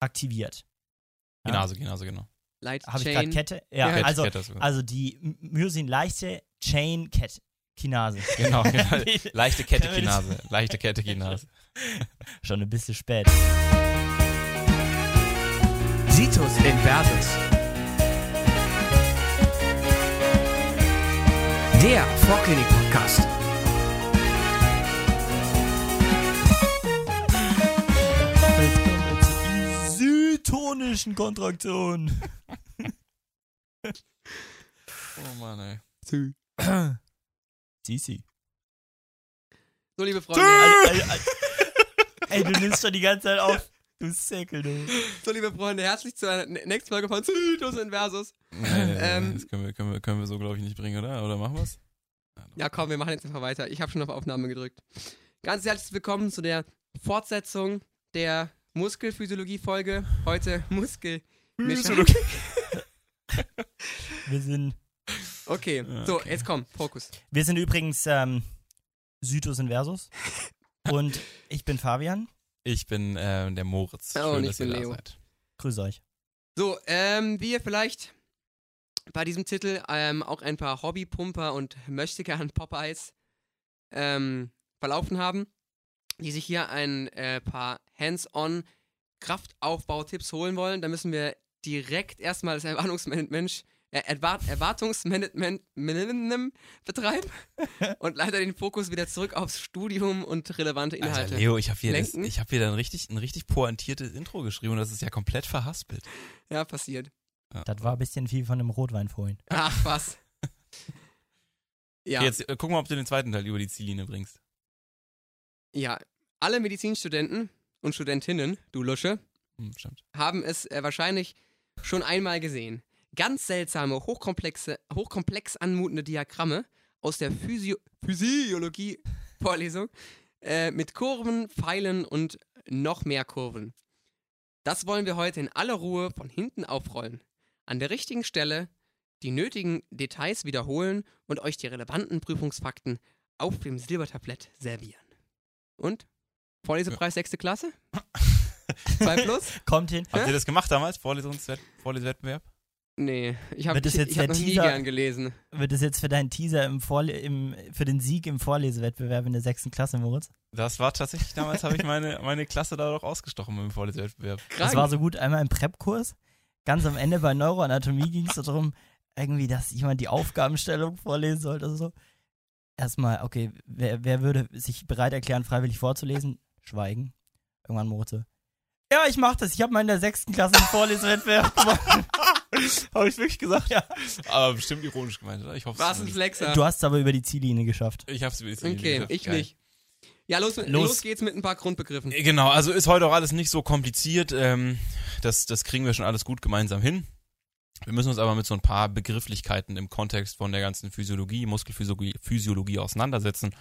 aktiviert. Ja. Kinase, Kinase, genau. Light Habe ich Chain. gerade Kette? Ja, Ja. Kette, also, Kette, sogar. also die M- Myosin-leichte Chain-Kette. Kinase. genau, genau. Leichte Kette, Kinase. Leichte Kette, Kinase. Schon ein bisschen spät. Situs Inversus. Der Vorklinik-Podcast. Isotonischen Kontraktion. Oh Mann, ey. Sisi. So, liebe Freunde, Ey, ey, ey, du nimmst schon die ganze Zeit auf. Du Säckel, du. so, liebe Freunde, herzlich zur n- nächsten Folge von Zytus Inversus. Nee, nee, nee, Ähm, das können wir, können wir, können wir so, glaube ich, nicht bringen, oder? Oder machen wir's? Ja, komm, wir machen jetzt einfach weiter. Ich habe schon auf Aufnahme gedrückt. Ganz herzlich willkommen zu der Fortsetzung der Muskelphysiologie-Folge. Heute Muskel. Physiologie. Wir sind, Okay, so, jetzt komm, Fokus. wir sind übrigens ähm, Sytus Inversus. Und ich bin Fabian. Ich bin äh, der Moritz. Oh, Schön, und ich dass ihr bin da Leo. seid. Grüße euch. So, ähm, wie ihr vielleicht bei diesem Titel ähm, auch ein paar Hobbypumper und Möchtegern Popeyes ähm, verlaufen haben, die sich hier ein äh, paar Hands-on Kraftaufbau-Tipps holen wollen, dann müssen wir direkt erstmal das Erwartungsmanagement, äh, Erwart Erwartungsmanagement betreiben und leider den Fokus wieder zurück aufs Studium und relevante Inhalte. Alter, Leo, ich habe hier, das, Lenken? ich hab hier dann richtig, ein richtig pointiertes Intro geschrieben und das ist ja komplett verhaspelt. Ja, passiert. Das war ein bisschen viel von dem Rotwein vorhin. Ach, was. ja. Okay, jetzt äh, guck mal, ob du den zweiten Teil über die Ziellinie bringst. Ja, alle Medizinstudenten und Studentinnen, du Lusche, Hm, haben es äh, wahrscheinlich schon einmal gesehen. Ganz seltsame, hochkomplexe, hochkomplex anmutende Diagramme aus der Physio Physiologie-Vorlesung äh, mit Kurven, Pfeilen und noch mehr Kurven. Das wollen wir heute in aller Ruhe von hinten aufrollen. An der richtigen Stelle die nötigen Details wiederholen und euch die relevanten Prüfungsfakten auf dem Silbertablett servieren. Und? Vorlesepreis sechste Klasse? 2 plus? Kommt hin. Habt ihr das gemacht damals? Vorlesungswett Vorlesewettbewerb? Nee, ich habe das ich, jetzt ich hab noch nie Teaser? gern gelesen. Wird es jetzt für deinen Teaser im Vorle im, für den Sieg im Vorlesewettbewerb in der sechsten Klasse, Moritz? Das war tatsächlich, damals habe ich meine, meine Klasse da doch ausgestochen mit dem Vorlesewettbewerb. Das Krank. war so gut einmal im Prep-Kurs. Ganz am Ende bei Neuroanatomie ging es darum, irgendwie, dass jemand die Aufgabenstellung vorlesen sollte oder so. Erstmal, okay, wer, wer würde sich bereit erklären, freiwillig vorzulesen? Schweigen. Irgendwann so, Ja, ich mach das. Ich habe mal in der sechsten Klasse einen Vorlesewettbewerb gemacht. habe ich wirklich gesagt? Ja. Aber bestimmt ironisch gemeint, oder? Ich hoffe Was ein Flexer. Du hast es aber über die Ziellinie geschafft. Ich hab's über die Ziellinie okay, geschafft. ich Geil. nicht. Ja, los, los. Los. geht's mit ein paar Grundbegriffen. Genau, also ist heute auch alles nicht so kompliziert. Ähm, das, das kriegen wir schon alles gut gemeinsam hin. Wir müssen uns aber mit so ein paar Begrifflichkeiten im Kontext von der ganzen Physiologie, Muskelphysiologie Physiologie auseinandersetzen.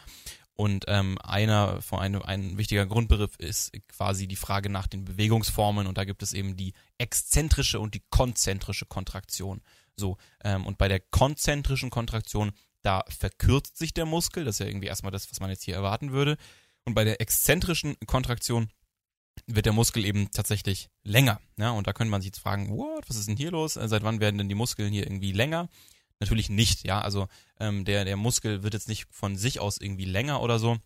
Und ähm, einer von einem ein wichtiger Grundbegriff ist quasi die Frage nach den Bewegungsformen und da gibt es eben die exzentrische und die konzentrische Kontraktion. So ähm, und bei der konzentrischen Kontraktion da verkürzt sich der Muskel, das ist ja irgendwie erstmal das, was man jetzt hier erwarten würde. Und bei der exzentrischen Kontraktion wird der Muskel eben tatsächlich länger. Ja, und da könnte man sich jetzt fragen, what, was ist denn hier los? Äh, Seit wann werden denn die Muskeln hier irgendwie länger? Natürlich nicht, ja. Also ähm, der, der Muskel wird jetzt nicht von sich aus irgendwie länger oder so,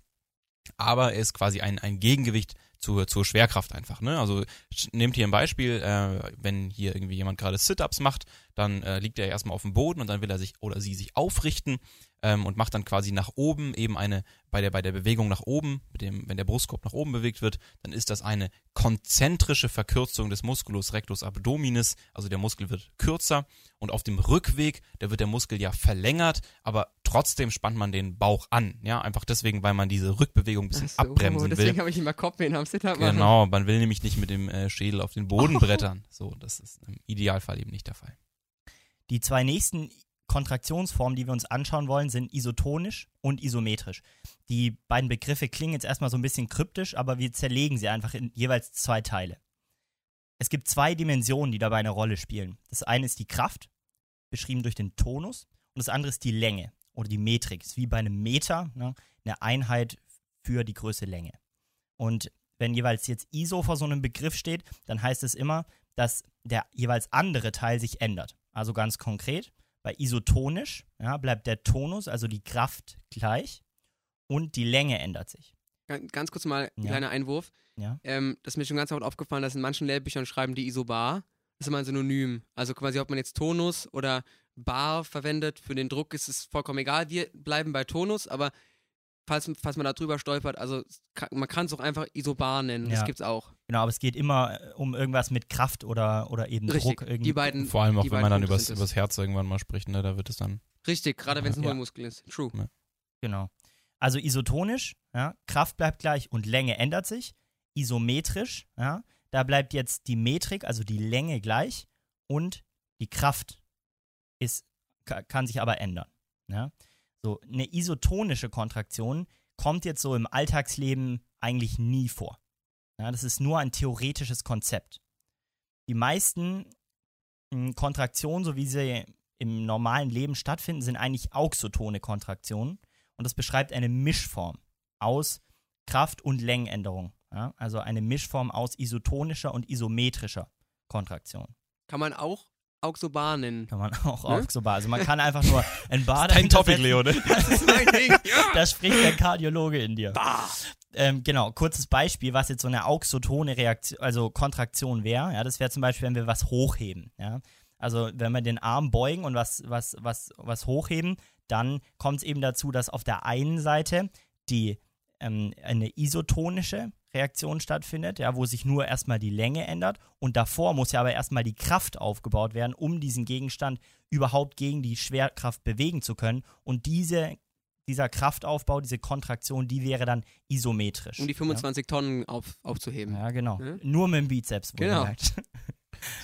aber er ist quasi ein, ein Gegengewicht zur, zur Schwerkraft einfach. Ne? Also nehmt hier ein Beispiel, äh, wenn hier irgendwie jemand gerade Sit-Ups macht, dann äh, liegt er erstmal auf dem Boden und dann will er sich oder sie sich aufrichten ähm, und macht dann quasi nach oben eben eine, bei der, bei der Bewegung nach oben, mit dem, wenn der Brustkorb nach oben bewegt wird, dann ist das eine konzentrische Verkürzung des Musculus rectus abdominis, also der Muskel wird kürzer und auf dem Rückweg, da wird der Muskel ja verlängert, aber trotzdem spannt man den Bauch an, ja, einfach deswegen, weil man diese Rückbewegung ein bisschen so, abbremsen will. deswegen habe ich immer Kopfwehen am machen. Genau, man will nämlich nicht mit dem äh, Schädel auf den Boden brettern. So, das ist im Idealfall eben nicht der Fall. Die zwei nächsten Kontraktionsformen, die wir uns anschauen wollen, sind isotonisch und isometrisch. Die beiden Begriffe klingen jetzt erstmal so ein bisschen kryptisch, aber wir zerlegen sie einfach in jeweils zwei Teile. Es gibt zwei Dimensionen, die dabei eine Rolle spielen. Das eine ist die Kraft, beschrieben durch den Tonus, und das andere ist die Länge oder die Metrik. Das ist wie bei einem Meter, ne, eine Einheit für die Größe Länge. Und wenn jeweils jetzt ISO vor so einem Begriff steht, dann heißt es immer, dass der jeweils andere Teil sich ändert. Also ganz konkret, bei isotonisch ja, bleibt der Tonus, also die Kraft gleich und die Länge ändert sich. Gan- Ganz kurz mal ein Ja. kleiner Einwurf. Ja. Ähm, das ist mir schon ganz oft aufgefallen, dass in manchen Lehrbüchern schreiben die Isobar. Das ist immer ein Synonym. Also quasi, ob man jetzt Tonus oder Bar verwendet, für den Druck ist es vollkommen egal. Wir bleiben bei Tonus, aber falls, falls man da drüber stolpert, also es kann, man kann es auch einfach Isobar nennen. Das Ja. gibt's auch. Genau, aber es geht immer äh, um irgendwas mit Kraft oder, oder eben Richtig. Druck. Irgendwie. Die beiden. Vor allem auch, die wenn beiden man dann übers, es. übers Herz irgendwann mal spricht, ne, da wird es dann. Richtig, gerade wenn es ein Ja. Ist. True. Genau. Also isotonisch, ja, Kraft bleibt gleich und Länge ändert sich. Isometrisch, ja, da bleibt jetzt die Metrik, also die Länge gleich und die Kraft ist, ka- kann sich aber ändern. Ja. So, eine isotonische Kontraktion kommt jetzt so im Alltagsleben eigentlich nie vor. Ja, das ist nur ein theoretisches Konzept. Die meisten mh, Kontraktionen, so wie sie im normalen Leben stattfinden, sind eigentlich auxotone Kontraktionen. Und das beschreibt eine Mischform aus Kraft- und Längenänderung. Ja? Also eine Mischform aus isotonischer und isometrischer Kontraktion. Kann man auch Auxobar nennen. Kann man auch Ne? Also man kann einfach nur ein Bad Dein Topic. Leo, ne? Das ist mein Ding. Ja. Da spricht der Kardiologe in dir. Ähm, genau, kurzes Beispiel, was jetzt so eine auxotone Reaktion, also Kontraktion wäre. Ja, das wäre zum Beispiel, wenn wir was hochheben. Ja? Also wenn wir den Arm beugen und was, was, was, was hochheben, dann kommt es eben dazu, dass auf der einen Seite die ähm, eine isotonische Reaktion stattfindet, ja, wo sich nur erstmal die Länge ändert und davor muss ja aber erstmal die Kraft aufgebaut werden, um diesen Gegenstand überhaupt gegen die Schwerkraft bewegen zu können. Und diese, dieser Kraftaufbau, diese Kontraktion, die wäre dann isometrisch. Um die 25 Tonnen auf, ja? aufzuheben. ja, genau. Ja. Nur mit dem Bizeps, Genau.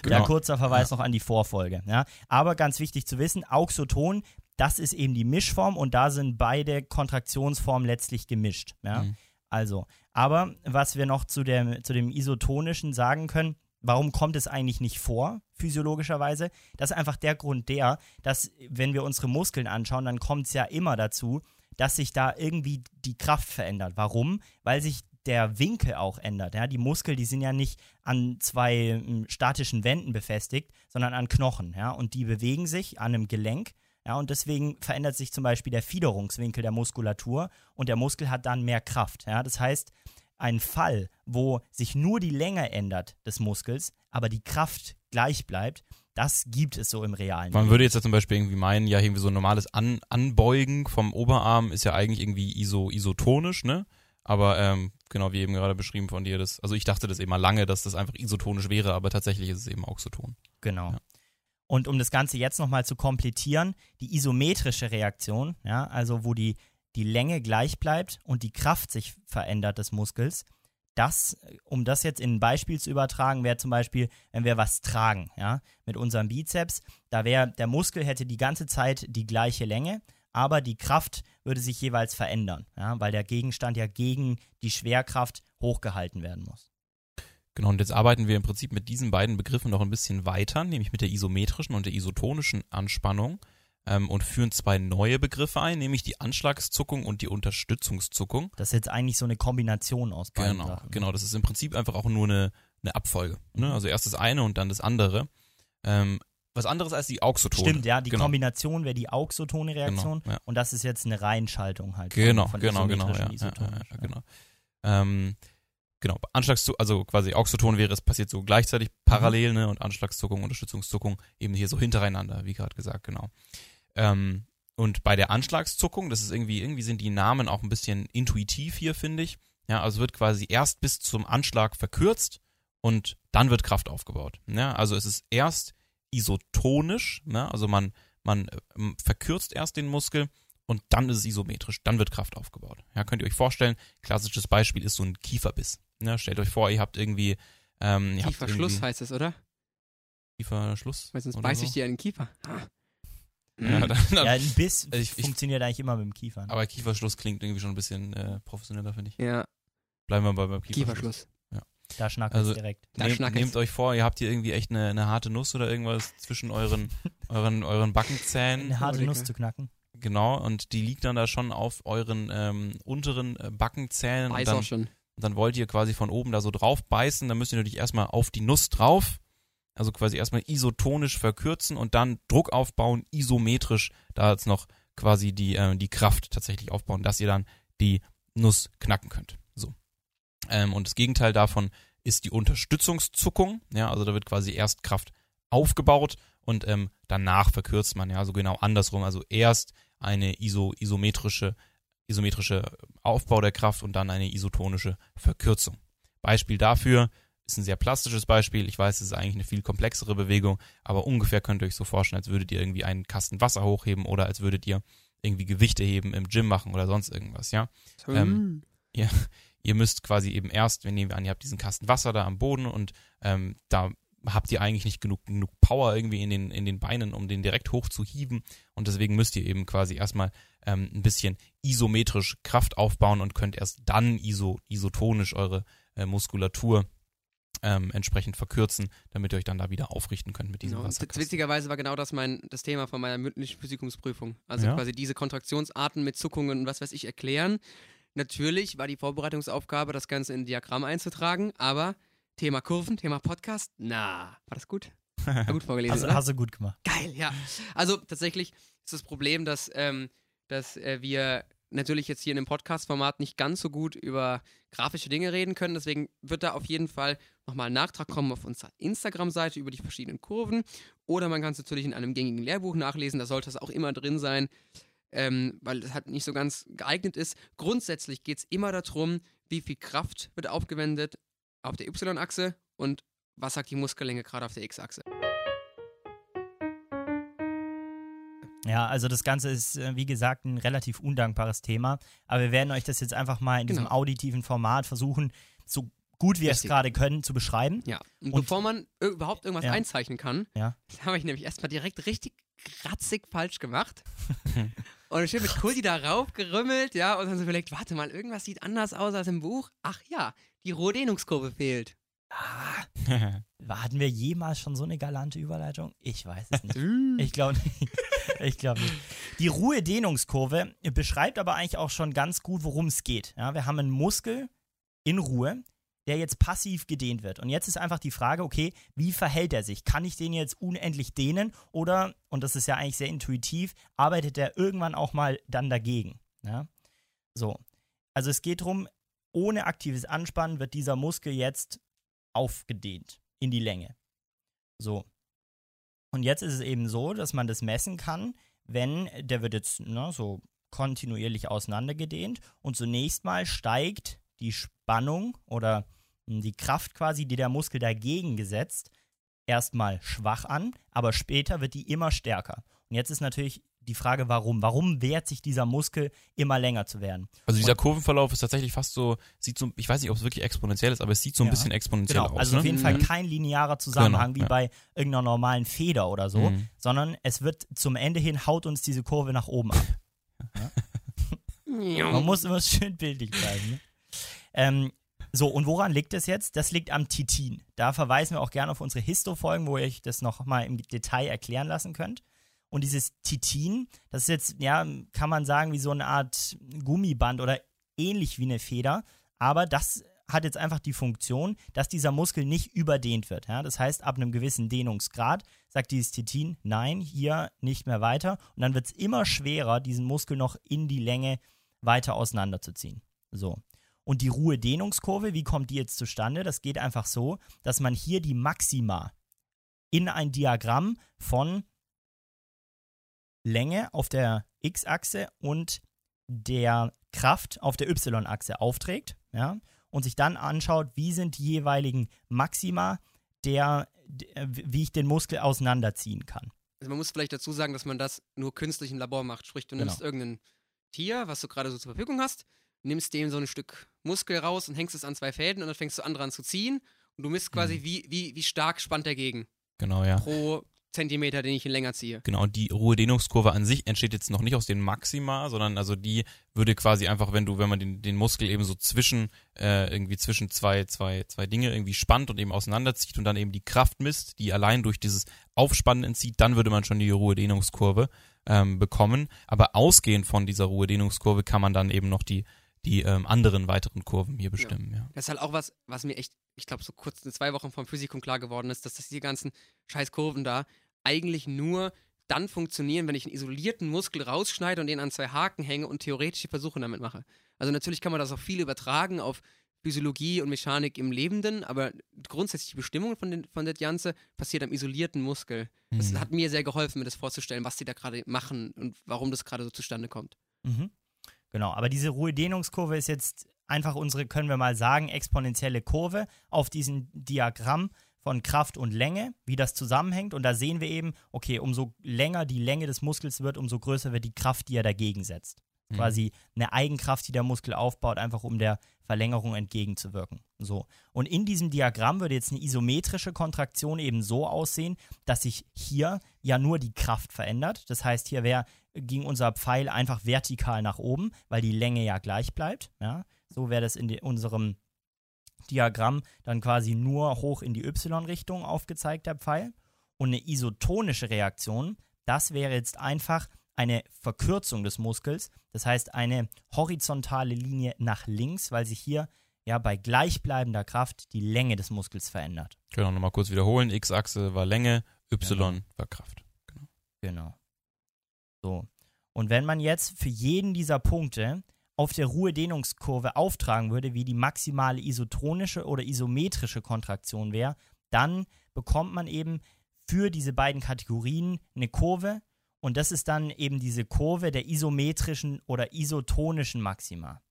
Genau. Ja, kurzer Verweis noch an die Vorfolge. Ja. Aber ganz wichtig zu wissen, Auxoton, das ist eben die Mischform und da sind beide Kontraktionsformen letztlich gemischt. Ja. Mhm. Also, aber was wir noch zu dem, zu dem Isotonischen sagen können, warum kommt es eigentlich nicht vor, physiologischerweise? Das ist einfach der Grund der, dass wenn wir unsere Muskeln anschauen, dann kommt es ja immer dazu, dass sich da irgendwie die Kraft verändert. Warum? Weil sich der Winkel auch ändert. Ja? Die Muskeln, die sind ja nicht an zwei ähm, statischen Wänden befestigt, sondern an Knochen. Ja? Und die bewegen sich an einem Gelenk. Ja, und deswegen verändert sich zum Beispiel der Fiederungswinkel der Muskulatur und der Muskel hat dann mehr Kraft. Ja? Das heißt, ein Fall, wo sich nur die Länge ändert des Muskels, aber die Kraft gleich bleibt, das gibt es so im realen Man Leben. würde jetzt ja zum Beispiel irgendwie meinen, ja, irgendwie so ein normales An Anbeugen vom Oberarm ist ja eigentlich irgendwie iso isotonisch, ne? Aber ähm, genau wie eben gerade beschrieben von dir, das, also ich dachte das eben mal lange, dass das einfach isotonisch wäre, aber tatsächlich ist es eben auxoton. Genau. Ja. Und um das Ganze jetzt nochmal zu komplettieren, die isometrische Reaktion, ja, also wo die, die Länge gleich bleibt und die Kraft sich verändert des Muskels, das, um das jetzt in ein Beispiel zu übertragen, wäre zum Beispiel, wenn wir was tragen, ja, mit unserem Bizeps, da wäre, der Muskel hätte die ganze Zeit die gleiche Länge, aber die Kraft würde sich jeweils verändern, ja, weil der Gegenstand ja gegen die Schwerkraft hochgehalten werden muss. Genau, und jetzt arbeiten wir im Prinzip mit diesen beiden Begriffen noch ein bisschen weiter, nämlich mit der isometrischen und der isotonischen Anspannung ähm, und führen zwei neue Begriffe ein, nämlich die Anschlagszuckung und die Unterstützungszuckung. Das ist jetzt eigentlich so eine Kombination aus beiden Genau, Sachen. genau. Das ist im Prinzip einfach auch nur eine, eine Abfolge. Mhm. Ne? Also erst das eine und dann das andere. Ähm, was anderes als die Auxotone. Stimmt, ja, die genau. Kombination wäre die auxotone Reaktion Genau, ja. und das ist jetzt eine Reihenschaltung halt. von- Genau, von genau, genau, ja, ja, genau. Ähm, genau, Anschlagszuckung, also quasi Auxoton wäre, es passiert so gleichzeitig parallel, ne, und Anschlagszuckung, Unterstützungszuckung eben hier so hintereinander, wie gerade gesagt, genau. Ähm, und bei der Anschlagszuckung, das ist irgendwie, irgendwie sind die Namen auch ein bisschen intuitiv hier, finde ich. Ja, also wird quasi erst bis zum Anschlag verkürzt und dann wird Kraft aufgebaut. Ja, also es ist erst isotonisch, ne, also man, man ähm, verkürzt erst den Muskel und dann ist es isometrisch, dann wird Kraft aufgebaut. Ja, könnt ihr euch vorstellen, klassisches Beispiel ist so ein Kieferbiss. Ja, stellt euch vor, ihr habt irgendwie ähm, ihr habt Kieferschluss irgendwie- heißt es, oder? Kieferschluss. Weil sonst beiß so. ich dir an den Kiefer. Ah. Ja, Mhm. dann, dann, Ja, ein Biss Ich- ich- funktioniert eigentlich immer mit dem Kiefer. ne? aber Kieferschluss klingt irgendwie schon ein bisschen äh, professioneller, finde ich. ja, Bleiben wir bei beim Kieferschluss. Kieferschluss. Da schnackelt Also- es direkt. Da Nehmt, schnack nehmt es. euch vor, ihr habt hier irgendwie echt eine, eine harte Nuss oder irgendwas zwischen euren, euren, euren Backenzähnen. Eine harte Oh, Nuss zu knacken. Genau, und die liegt dann da schon auf euren ähm, unteren äh, Backenzähnen. Weiß und auch dann, dann wollt ihr quasi von oben da so drauf beißen, dann müsst ihr natürlich erstmal auf die Nuss drauf, also quasi erstmal isotonisch verkürzen und dann Druck aufbauen, isometrisch, da jetzt noch quasi die, äh, die Kraft tatsächlich aufbauen, dass ihr dann die Nuss knacken könnt. So. Ähm, und das Gegenteil davon ist die Unterstützungszuckung. Ja, also da wird quasi erst Kraft aufgebaut und ähm, danach verkürzt man. Ja, so genau andersrum. Also erst eine iso, isometrische, isometrische Aufbau der Kraft und dann eine isotonische Verkürzung. Beispiel dafür ist ein sehr plastisches Beispiel. Ich weiß, es ist eigentlich eine viel komplexere Bewegung, aber ungefähr könnt ihr euch so vorstellen, als würdet ihr irgendwie einen Kasten Wasser hochheben oder als würdet ihr irgendwie Gewichte heben im Gym machen oder sonst irgendwas, ja. Ähm, ihr, ihr müsst quasi eben erst, wenn nehmen wir an, ihr habt diesen Kasten Wasser da am Boden und ähm, da habt ihr eigentlich nicht genug, genug Power irgendwie in den, in den Beinen, um den direkt hoch zu hieben. Und deswegen müsst ihr eben quasi erstmal ähm, ein bisschen isometrisch Kraft aufbauen und könnt erst dann iso, isotonisch eure äh, Muskulatur ähm, entsprechend verkürzen, damit ihr euch dann da wieder aufrichten könnt mit diesem Genau. Wasserkasten. Witzigerweise war genau das mein das Thema von meiner mündlichen Physikumsprüfung. Also Ja. quasi diese Kontraktionsarten mit Zuckungen und was weiß ich erklären. Natürlich war die Vorbereitungsaufgabe, das Ganze in ein Diagramm einzutragen, aber Thema Kurven, Thema Podcast, na, war das gut? War gut vorgelesen, Hast, oder? hast du gut gemacht. Geil, ja. Also tatsächlich ist das Problem, dass, ähm, dass äh, wir natürlich jetzt hier in dem Podcast-Format nicht ganz so gut über grafische Dinge reden können. Deswegen wird da auf jeden Fall nochmal ein Nachtrag kommen auf unserer Instagram-Seite über die verschiedenen Kurven. Oder man kann es natürlich in einem gängigen Lehrbuch nachlesen. Da sollte es auch immer drin sein, ähm, weil es halt nicht so ganz geeignet ist. Grundsätzlich geht es immer darum, wie viel Kraft wird aufgewendet auf der Y-Achse und was sagt die Muskellänge gerade auf der X-Achse. Ja, also das Ganze ist, äh, wie gesagt, ein relativ undankbares Thema. Aber wir werden euch das jetzt einfach mal in diesem Genau. auditiven Format versuchen, so gut wir es gerade können, zu beschreiben. Ja, und, Und- bevor man überhaupt irgendwas Ja. einzeichnen kann, Ja. habe ich nämlich erstmal direkt richtig kratzig falsch gemacht. und schön mit Kulti da raufgerümmelt, ja, und dann so überlegt, warte mal, irgendwas sieht anders aus als im Buch. Ach ja, die Rohdehnungskurve fehlt. Ah, hatten wir jemals schon so eine galante Überleitung? Ich weiß es nicht. Ich glaube nicht. Ich glaube nicht. Die Ruhedehnungskurve beschreibt aber eigentlich auch schon ganz gut, worum es geht. Ja, wir haben einen Muskel in Ruhe, der jetzt passiv gedehnt wird. Und jetzt ist einfach die Frage, okay, wie verhält er sich? Kann ich den jetzt unendlich dehnen oder, und das ist ja eigentlich sehr intuitiv, arbeitet er irgendwann auch mal dann dagegen? Ja? So. Also es geht darum, ohne aktives Anspannen wird dieser Muskel jetzt aufgedehnt in die Länge. So. Und jetzt ist es eben so, dass man das messen kann, wenn der wird jetzt ne, so kontinuierlich auseinandergedehnt und zunächst mal steigt die Spannung oder die Kraft quasi, die der Muskel dagegen gesetzt, erstmal schwach an, aber später wird die immer stärker. Und jetzt ist natürlich die Frage, warum? Warum wehrt sich dieser Muskel immer länger zu werden? Also dieser Kurvenverlauf ist tatsächlich fast so, sieht so, ich weiß nicht, ob es wirklich exponentiell ist, aber es sieht so ein Ja. bisschen exponentiell Genau, aus. also ne? auf jeden Fall Mhm. kein linearer Zusammenhang Genau, wie ja. bei irgendeiner normalen Feder oder so, Mhm. sondern es wird zum Ende hin haut uns diese Kurve nach oben ab. Man muss immer schön bildlich bleiben. Ne? Ähm, so, und woran liegt das jetzt? Das liegt am Titin. Da verweisen wir auch gerne auf unsere Histo-Folgen, wo ihr euch das noch mal im Detail erklären lassen könnt. Und dieses Titin, das ist jetzt, ja, kann man sagen, wie so eine Art Gummiband oder ähnlich wie eine Feder. Aber das hat jetzt einfach die Funktion, dass dieser Muskel nicht überdehnt wird. Ja? Das heißt, ab einem gewissen Dehnungsgrad sagt dieses Titin, nein, hier nicht mehr weiter. Und dann wird es immer schwerer, diesen Muskel noch in die Länge weiter auseinanderzuziehen. So. Und die Ruhedehnungskurve, wie kommt die jetzt zustande? Das geht einfach so, dass man hier die Maxima in ein Diagramm von Länge auf der X-Achse und der Kraft auf der Y-Achse aufträgt, ja, und sich dann anschaut, wie sind die jeweiligen Maxima, der, der, wie ich den Muskel auseinanderziehen kann. Also man muss vielleicht dazu sagen, dass man das nur künstlich im Labor macht. Sprich, du Genau. nimmst irgendein Tier, was du gerade so zur Verfügung hast, nimmst dem so ein Stück Muskel raus und hängst es an zwei Fäden und dann fängst du an dran zu ziehen und du misst quasi, Mhm. wie, wie, wie stark spannt er gegen Genau, ja. pro Zentimeter, den ich ihn länger ziehe. Genau, die Ruhedehnungskurve an sich entsteht jetzt noch nicht aus den Maxima, sondern also die würde quasi einfach, wenn du, wenn man den, den Muskel eben so zwischen, äh, irgendwie zwischen zwei, zwei, zwei Dinge irgendwie spannt und eben auseinanderzieht und dann eben die Kraft misst, die allein durch dieses Aufspannen entzieht, dann würde man schon die Ruhedehnungskurve ähm, bekommen. Aber ausgehend von dieser Ruhedehnungskurve kann man dann eben noch die, die ähm, anderen weiteren Kurven hier bestimmen. Ja. Das ist halt auch was, was mir echt, ich glaube, so kurz in zwei Wochen vom Physikum klar geworden ist, dass das die ganzen scheiß Kurven da eigentlich nur dann funktionieren, wenn ich einen isolierten Muskel rausschneide und den an zwei Haken hänge und theoretische Versuche damit mache. Also natürlich kann man das auch viel übertragen auf Physiologie und Mechanik im Lebenden, aber grundsätzlich die Bestimmung von, den, von der Ganze passiert am isolierten Muskel. Das Mhm. hat mir sehr geholfen, mir das vorzustellen, was die da gerade machen und warum das gerade so zustande kommt. Mhm. Genau, aber diese Ruhedehnungskurve ist jetzt einfach unsere, können wir mal sagen, exponentielle Kurve auf diesem Diagramm von Kraft und Länge, wie das zusammenhängt. Und da sehen wir eben, okay, umso länger die Länge des Muskels wird, umso größer wird die Kraft, die er dagegen setzt. Mhm. Quasi eine Eigenkraft, die der Muskel aufbaut, einfach um der Verlängerung entgegenzuwirken. So. Und in diesem Diagramm würde jetzt eine isometrische Kontraktion eben so aussehen, dass sich hier ja nur die Kraft verändert. Das heißt, hier wäre ging unser Pfeil einfach vertikal nach oben, weil die Länge ja gleich bleibt. Ja? So wäre das in unserem Diagramm dann quasi nur hoch in die Y-Richtung aufgezeigt, der Pfeil. Und eine isotonische Reaktion, das wäre jetzt einfach eine Verkürzung des Muskels, das heißt eine horizontale Linie nach links, weil sich hier ja bei gleichbleibender Kraft die Länge des Muskels verändert. Genau, nochmal kurz wiederholen. X-Achse war Länge, Y Genau. war Kraft. Genau. So. Und wenn man jetzt für jeden dieser Punkte auf der Ruhedehnungskurve auftragen würde, wie die maximale isotonische oder isometrische Kontraktion wäre, dann bekommt man eben für diese beiden Kategorien eine Kurve und das ist dann eben diese Kurve der isometrischen oder isotonischen Maxima.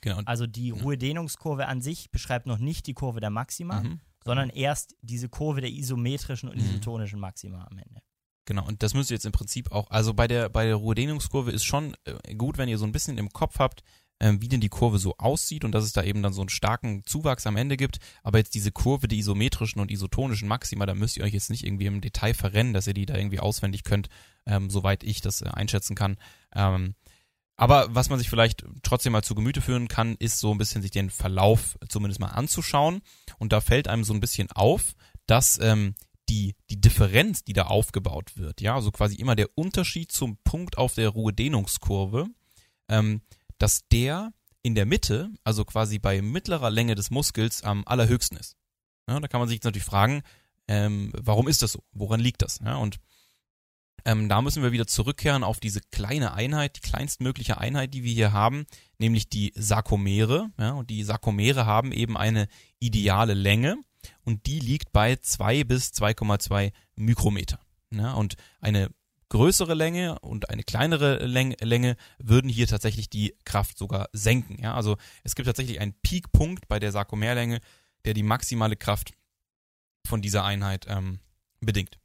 Genau. und- Also die. Ruhedehnungskurve an sich beschreibt noch nicht die Kurve der Maxima, Mhm. sondern erst diese Kurve der isometrischen und Mhm. isotonischen Maxima am Ende. Genau, und das müsst ihr jetzt im Prinzip auch, also bei der, bei der Ruhedehnungskurve ist schon äh, gut, wenn ihr so ein bisschen im Kopf habt, wie denn die Kurve so aussieht und dass es da eben dann so einen starken Zuwachs am Ende gibt. Aber jetzt diese Kurve, die isometrischen und isotonischen Maxima, da müsst ihr euch jetzt nicht irgendwie im Detail verrennen, dass ihr die da irgendwie auswendig könnt, ähm, soweit ich das äh, einschätzen kann. Ähm, aber was man sich vielleicht trotzdem mal zu Gemüte führen kann, ist so ein bisschen sich den Verlauf zumindest mal anzuschauen. Und da fällt einem so ein bisschen auf, dass ähm, die, die Differenz, die da aufgebaut wird, ja, also quasi immer der Unterschied zum Punkt auf der Ruhedehnungskurve, ähm, dass der in der Mitte, also quasi bei mittlerer Länge des Muskels, am allerhöchsten ist. Ja, da kann man sich jetzt natürlich fragen, ähm, warum ist das so? Woran liegt das? Ja, und ähm, da müssen wir wieder zurückkehren auf diese kleine Einheit, die kleinstmögliche Einheit, die wir hier haben, nämlich die Sarkomere. Ja, und die Sarkomere haben eben eine ideale Länge und die liegt bei 2 bis 2,2 Mikrometer. Ja, und eine größere Länge und eine kleinere Läng Länge würden hier tatsächlich die Kraft sogar senken. Ja, also es gibt tatsächlich einen Peakpunkt bei der Sarkomerlänge, der die maximale Kraft von dieser Einheit ähm, bedingt.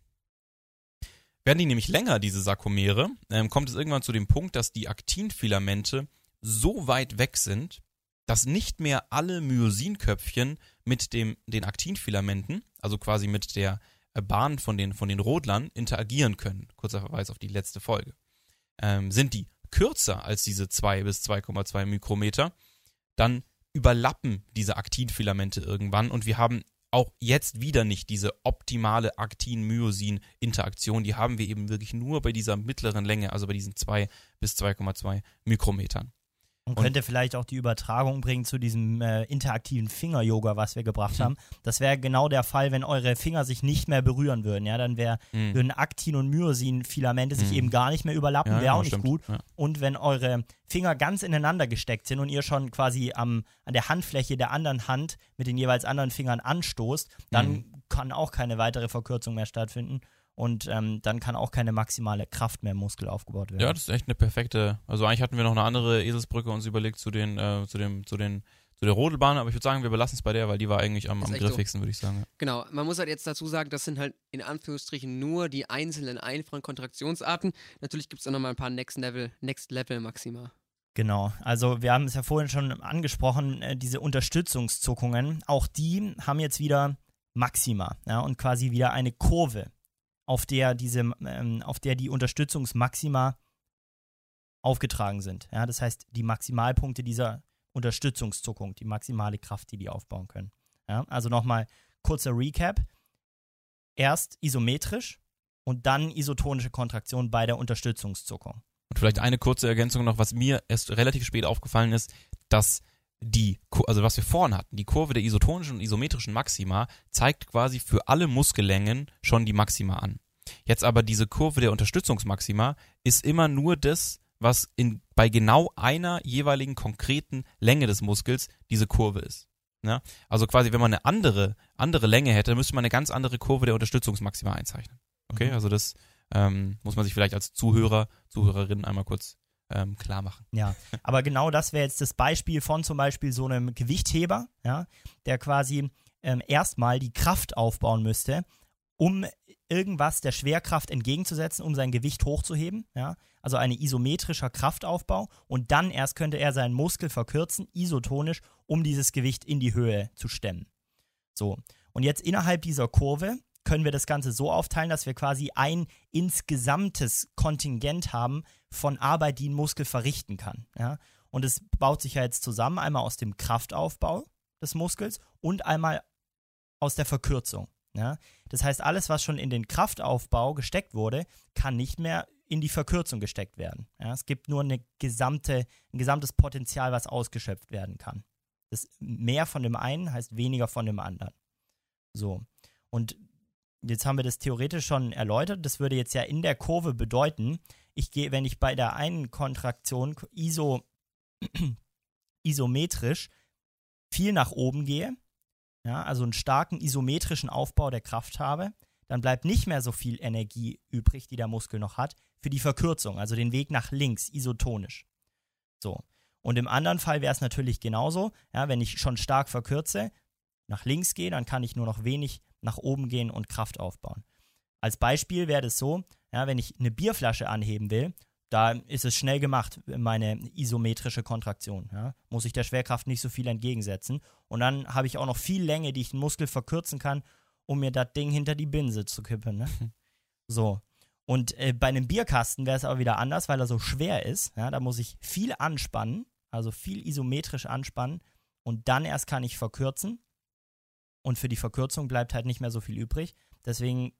Werden die nämlich länger, diese Sarkomere, ähm, kommt es irgendwann zu dem Punkt, dass die Aktinfilamente so weit weg sind, dass nicht mehr alle Myosinköpfchen mit dem, den Aktinfilamenten, also quasi mit der äh, Bahn von den, von den Rodlern, interagieren können. Kurzer Verweis auf die letzte Folge. Ähm, sind die kürzer als diese 2 bis 2,2 Mikrometer, dann überlappen diese Aktinfilamente irgendwann und wir haben auch jetzt wieder nicht diese optimale Aktin-Myosin-Interaktion. Die haben wir eben wirklich nur bei dieser mittleren Länge, also bei diesen 2 bis 2,2 Mikrometern. Und könnte vielleicht auch die Übertragung bringen zu diesem äh, interaktiven Finger-Yoga, was wir gebracht Mhm. haben. Das wäre genau der Fall, wenn eure Finger sich nicht mehr berühren würden. Ja, dann wär, Mhm. würden Aktin- und Myosin-Filamente sich Mhm. eben gar nicht mehr überlappen, Ja, wäre auch nicht stimmt. gut. Ja. Und wenn eure Finger ganz ineinander gesteckt sind und ihr schon quasi am, an der Handfläche der anderen Hand mit den jeweils anderen Fingern anstoßt, dann Mhm. kann auch keine weitere Verkürzung mehr stattfinden. Und ähm, dann kann auch keine maximale Kraft mehr im Muskel aufgebaut werden. Ja, das ist echt eine perfekte. Also eigentlich hatten wir noch eine andere Eselsbrücke uns überlegt zu den, äh, zu dem, zu den, zu der Rodelbahn, aber ich würde sagen, wir belassen es bei der, weil die war eigentlich am, am echt so. griffigsten, würde ich sagen. ja. Genau, man muss halt jetzt dazu sagen, das sind halt in Anführungsstrichen nur die einzelnen einfachen Kontraktionsarten. Natürlich gibt es auch nochmal ein paar Next Level, Next Level Maxima. Genau, also wir haben es ja vorhin schon angesprochen, äh, diese Unterstützungszuckungen, auch die haben jetzt wieder Maxima, ja, und quasi wieder eine Kurve, auf der diese, ähm, auf der die Unterstützungsmaxima aufgetragen sind. Ja, das heißt, die Maximalpunkte dieser Unterstützungszuckung, die maximale Kraft, die die aufbauen können. Ja, also nochmal kurzer Recap. Erst isometrisch und dann isotonische Kontraktion bei der Unterstützungszuckung. Und vielleicht eine kurze Ergänzung noch, was mir erst relativ spät aufgefallen ist. dass die, also was wir vorhin hatten, die Kurve der isotonischen und isometrischen Maxima zeigt quasi für alle Muskellängen schon die Maxima an. Jetzt aber diese Kurve der Unterstützungsmaxima ist immer nur das, was in, bei genau einer jeweiligen konkreten Länge des Muskels diese Kurve ist. Ja? Also quasi, wenn man eine andere, andere Länge hätte, müsste man eine ganz andere Kurve der Unterstützungsmaxima einzeichnen. Okay, Mhm. also das ähm, muss man sich vielleicht als Zuhörer, Zuhörerin einmal kurz ähm, klar machen. Ja, aber genau das wäre jetzt das Beispiel von zum Beispiel so einem Gewichtheber, ja, der quasi ähm, erstmal die Kraft aufbauen müsste, um irgendwas der Schwerkraft entgegenzusetzen, um sein Gewicht hochzuheben, ja, also ein isometrischer Kraftaufbau und dann erst könnte er seinen Muskel verkürzen, isotonisch, um dieses Gewicht in die Höhe zu stemmen. So, und jetzt innerhalb dieser Kurve können wir das Ganze so aufteilen, dass wir quasi ein insgesamtes Kontingent haben von Arbeit, die ein Muskel verrichten kann. Ja? Und es baut sich ja jetzt zusammen, einmal aus dem Kraftaufbau des Muskels und einmal aus der Verkürzung. Ja? Das heißt, alles, was schon in den Kraftaufbau gesteckt wurde, kann nicht mehr in die Verkürzung gesteckt werden. Ja? Es gibt nur eine gesamte, ein gesamtes Potenzial, was ausgeschöpft werden kann. Das mehr von dem einen heißt weniger von dem anderen. So. Und jetzt haben wir das theoretisch schon erläutert. Das würde jetzt ja in der Kurve bedeuten, ich gehe, wenn ich bei der einen Kontraktion iso, isometrisch viel nach oben gehe, ja, also einen starken isometrischen Aufbau der Kraft habe, dann bleibt nicht mehr so viel Energie übrig, die der Muskel noch hat, für die Verkürzung, also den Weg nach links, isotonisch. So. Und im anderen Fall wäre es natürlich genauso, ja, wenn ich schon stark verkürze, nach links gehe, dann kann ich nur noch wenig nach oben gehen und Kraft aufbauen. Als Beispiel wäre das so, ja, wenn ich eine Bierflasche anheben will, da ist es schnell gemacht, meine isometrische Kontraktion. Ja. Muss ich der Schwerkraft nicht so viel entgegensetzen. Und dann habe ich auch noch viel Länge, die ich den Muskel verkürzen kann, um mir das Ding hinter die Binse zu kippen. Ne? So. Und äh, bei einem Bierkasten wäre es aber wieder anders, weil er so schwer ist. Ja, da muss ich viel anspannen, also viel isometrisch anspannen und dann erst kann ich verkürzen. Und für die Verkürzung bleibt halt nicht mehr so viel übrig. Deswegen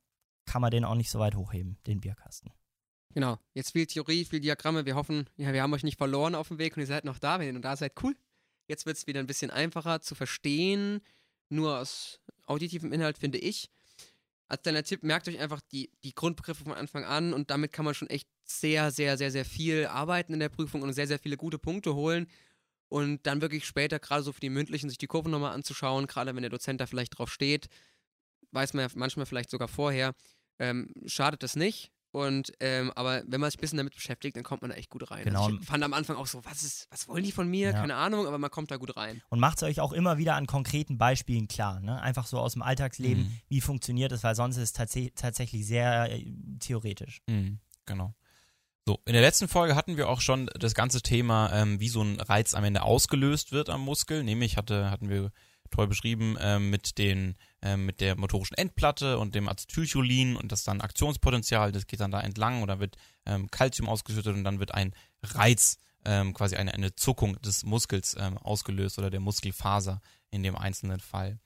kann man den auch nicht so weit hochheben, den Bierkasten. Genau. Jetzt viel Theorie, viel Diagramme. Wir hoffen, ja, wir haben euch nicht verloren auf dem Weg und ihr seid noch da. Wenn ihr noch da seid, cool. Jetzt wird es wieder ein bisschen einfacher zu verstehen. Nur aus auditivem Inhalt, finde ich. Als kleiner Tipp, merkt euch einfach die, die Grundbegriffe von Anfang an und damit kann man schon echt sehr, sehr, sehr, sehr viel arbeiten in der Prüfung und sehr, sehr viele gute Punkte holen. Und dann wirklich später, gerade so für die mündlichen, sich die Kurven nochmal anzuschauen, gerade wenn der Dozent da vielleicht drauf steht, weiß man ja manchmal vielleicht sogar vorher, ähm, schadet das nicht. Und ähm, aber wenn man sich ein bisschen damit beschäftigt, dann kommt man da echt gut rein. Genau. Also ich fand am Anfang auch so, was ist, was wollen die von mir? Ja. Keine Ahnung, aber man kommt da gut rein. Und macht es euch auch immer wieder an konkreten Beispielen klar. Ne? Einfach so aus dem Alltagsleben, Mhm. wie funktioniert es, weil sonst ist es tats tatsächlich sehr äh, theoretisch. Mhm, genau. So, in der letzten Folge hatten wir auch schon das ganze Thema, ähm, wie so ein Reiz am Ende ausgelöst wird am Muskel. Nämlich hatte, hatten wir toll beschrieben ähm, mit den ähm, mit der motorischen Endplatte und dem Acetylcholin und das dann Aktionspotenzial, das geht dann da entlang und da wird ähm, Calcium ausgeschüttet und dann wird ein Reiz, ähm, quasi eine, eine Zuckung des Muskels ähm, ausgelöst oder der Muskelfaser in dem einzelnen Fall.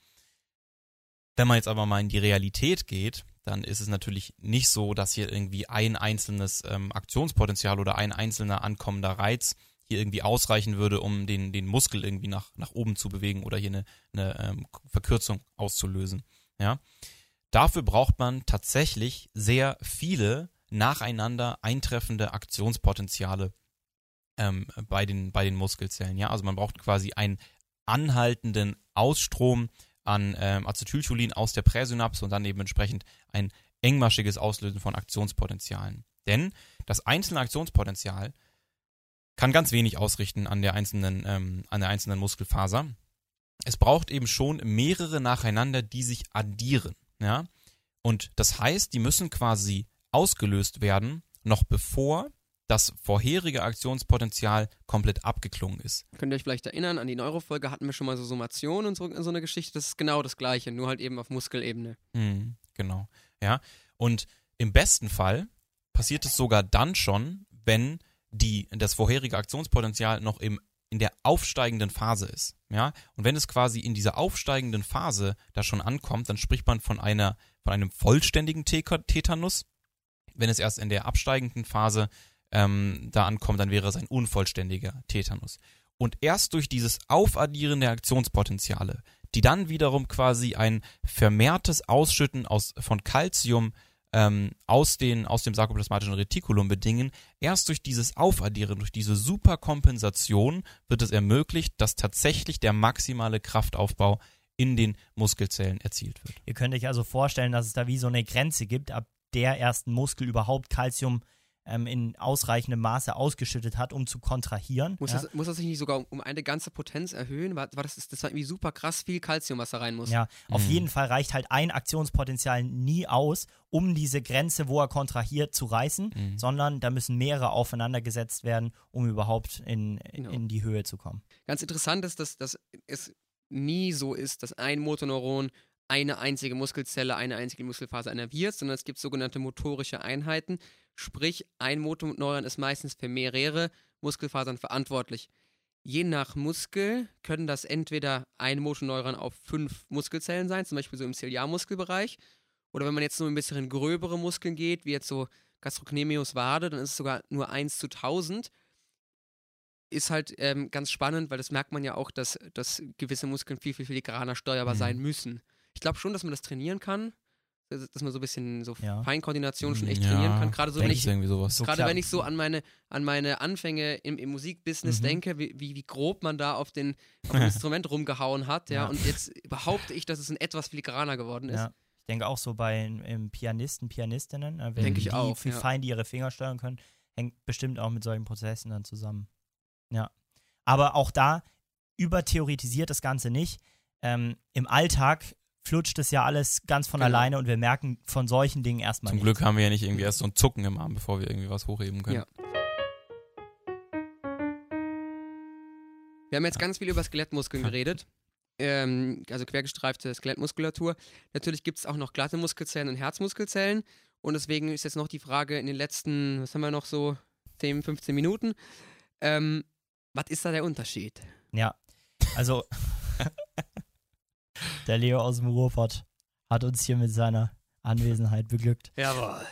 Wenn man jetzt aber mal in die Realität geht, dann ist es natürlich nicht so, dass hier irgendwie ein einzelnes ähm, Aktionspotenzial oder ein einzelner ankommender Reiz hier irgendwie ausreichen würde, um den, den Muskel irgendwie nach, nach oben zu bewegen oder hier eine, eine ähm, Verkürzung auszulösen. Ja? Dafür braucht man tatsächlich sehr viele nacheinander eintreffende Aktionspotenziale ähm, bei, den, bei den Muskelzellen. Ja? Also man braucht quasi einen anhaltenden Ausstrom an ähm, Acetylcholin aus der Präsynapse und dann eben entsprechend ein engmaschiges Auslösen von Aktionspotenzialen. Denn das einzelne Aktionspotenzial kann ganz wenig ausrichten an der einzelnen, ähm, an der einzelnen Muskelfaser. Es braucht eben schon mehrere nacheinander, die sich addieren. Ja? Und das heißt, die müssen quasi ausgelöst werden, noch bevor das vorherige Aktionspotenzial komplett abgeklungen ist. Könnt ihr euch vielleicht erinnern, an die Neurofolge hatten wir schon mal so Summation und so, so eine Geschichte. Das ist genau das Gleiche, nur halt eben auf Muskelebene. Mhm, genau. Ja. Und im besten Fall passiert es sogar dann schon, wenn die, das vorherige Aktionspotenzial noch im, in der aufsteigenden Phase ist. Ja. Und wenn es quasi in dieser aufsteigenden Phase da schon ankommt, dann spricht man von einer, von einem vollständigen Tetanus. Wenn es erst in der absteigenden Phase ähm, da ankommt, dann wäre es ein unvollständiger Tetanus. Und erst durch dieses Aufaddieren der Aktionspotenziale, die dann wiederum quasi ein vermehrtes Ausschütten aus, von Calcium ähm, aus, den, aus dem sarkoplasmatischen Retikulum bedingen, erst durch dieses Aufaddieren, durch diese Superkompensation wird es ermöglicht, dass tatsächlich der maximale Kraftaufbau in den Muskelzellen erzielt wird. Ihr könnt euch also vorstellen, dass es da wie so eine Grenze gibt, ab der erst ein Muskel überhaupt Calcium ähm, in ausreichendem Maße ausgeschüttet hat, um zu kontrahieren. Muss, ja. das, muss das sich nicht sogar um- eine ganze Potenz erhöhen? War, war das, das war irgendwie super krass viel Calcium, was da rein muss. Ja, auf Mhm. jeden Fall reicht halt ein Aktionspotenzial nie aus, um diese Grenze, wo er kontrahiert, zu reißen, Mhm. sondern da müssen mehrere aufeinander gesetzt werden, um überhaupt in, Genau. in die Höhe zu kommen. Ganz interessant ist, dass, dass es nie so ist, dass ein Motoneuron eine einzige Muskelzelle, eine einzige Muskelphase innerviert, sondern es gibt sogenannte motorische Einheiten. Sprich, ein Motoneuron ist meistens für mehrere Muskelfasern verantwortlich. Je nach Muskel können das entweder ein Motoneuron auf fünf Muskelzellen sein, zum Beispiel so im Ziliarmuskelbereich. Oder wenn man jetzt nur ein bisschen in gröbere Muskeln geht, wie jetzt so Gastrocnemius Wade, dann ist es sogar nur 1 zu 1000 ist halt ähm, ganz spannend, weil das merkt man ja auch, dass, dass gewisse Muskeln viel, viel filigraner steuerbar Mhm. sein müssen. Ich glaube schon, dass man das trainieren kann, dass dass man so ein bisschen so Ja. Feinkoordination schon echt Ja, trainieren kann. Gerade so, wenn ich, irgendwie sowas. So gerade wenn ich so an meine, an meine Anfänge im, im Musikbusiness Mhm. denke, wie, wie, wie grob man da auf, den, auf dem Instrument rumgehauen hat, ja, Ja. und jetzt behaupte ich, dass es ein etwas filigraner geworden ist. Ja. Ich denke auch so bei im Pianisten, Pianistinnen, äh, wenn Denke ich die, auch, wie ja. fein die ihre Finger steuern können, hängt bestimmt auch mit solchen Prozessen dann zusammen. Ja. Aber auch da übertheoretisiert das Ganze nicht. Ähm, Im Alltag flutscht es ja alles ganz von Genau. alleine und wir merken von solchen Dingen erstmal Zum nichts. Glück haben wir ja nicht irgendwie erst so ein Zucken im Arm, bevor wir irgendwie was hochheben können. Ja. Wir haben jetzt ganz viel über Skelettmuskeln geredet. Ähm, also quergestreifte Skelettmuskulatur. Natürlich gibt es auch noch glatte Muskelzellen und Herzmuskelzellen. Und deswegen ist jetzt noch die Frage in den letzten, was haben wir noch so, 10, 15 Minuten. Ähm, was ist da der Unterschied? Ja, also der Leo aus dem Ruhrpott hat uns hier mit seiner Anwesenheit beglückt. Jawohl.